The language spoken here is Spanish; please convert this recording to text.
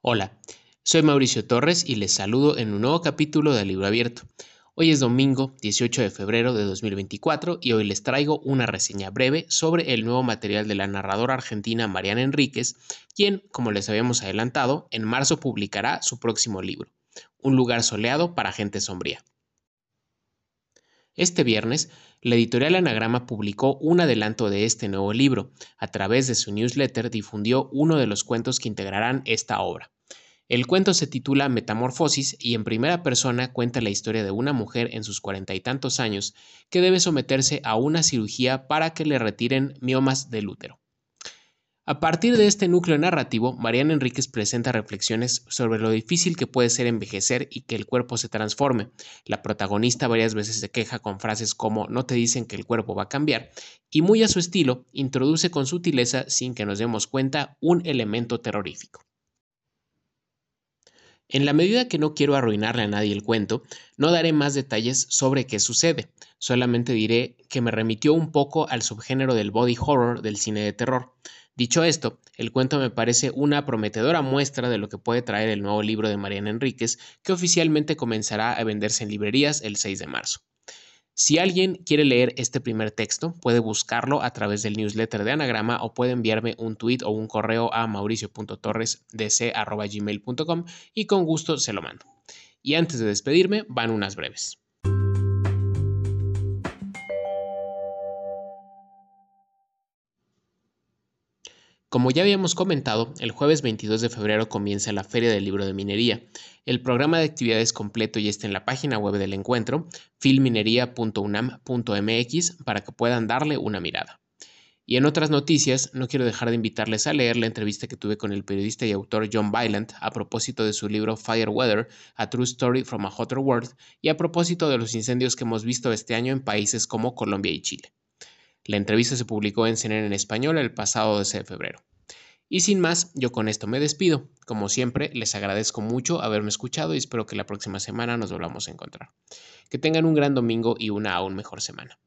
Hola, soy Mauricio Torres y les saludo en un nuevo capítulo de Libro Abierto. Hoy es domingo 18 de febrero de 2024 y hoy les traigo una reseña breve sobre el nuevo material de la narradora argentina Mariana Enríquez, quien, como les habíamos adelantado, en marzo publicará su próximo libro, Un lugar soleado para gente sombría. Este viernes, la editorial Anagrama publicó un adelanto de este nuevo libro. A través de su newsletter difundió uno de los cuentos que integrarán esta obra. El cuento se titula Metamorfosis y en primera persona cuenta la historia de una mujer en sus cuarenta y tantos años que debe someterse a una cirugía para que le retiren miomas del útero. A partir de este núcleo narrativo, Mariana Enríquez presenta reflexiones sobre lo difícil que puede ser envejecer y que el cuerpo se transforme. La protagonista varias veces se queja con frases como no te dicen que el cuerpo va a cambiar y muy a su estilo introduce con sutileza, sin que nos demos cuenta, un elemento terrorífico. En la medida que no quiero arruinarle a nadie el cuento, no daré más detalles sobre qué sucede, solamente diré que me remitió un poco al subgénero del body horror del cine de terror. Dicho esto, el cuento me parece una prometedora muestra de lo que puede traer el nuevo libro de Mariana Enríquez, que oficialmente comenzará a venderse en librerías el 6 de marzo. Si alguien quiere leer este primer texto, puede buscarlo a través del newsletter de Anagrama o puede enviarme un tweet o un correo a mauricio.torresdc.gmail.com y con gusto se lo mando. Y antes de despedirme, van unas breves. Como ya habíamos comentado, el jueves 22 de febrero comienza la Feria del Libro de Minería. El programa de actividades completo ya está en la página web del encuentro, filminería.unam.mx, para que puedan darle una mirada. Y en otras noticias, no quiero dejar de invitarles a leer la entrevista que tuve con el periodista y autor John Byland a propósito de su libro Fire Weather, A True Story from a Hotter World, y a propósito de los incendios que hemos visto este año en países como Colombia y Chile. La entrevista se publicó en CNN en español el pasado 12 de febrero. Y sin más, yo con esto me despido. Como siempre, les agradezco mucho haberme escuchado y espero que la próxima semana nos volvamos a encontrar. Que tengan un gran domingo y una aún mejor semana.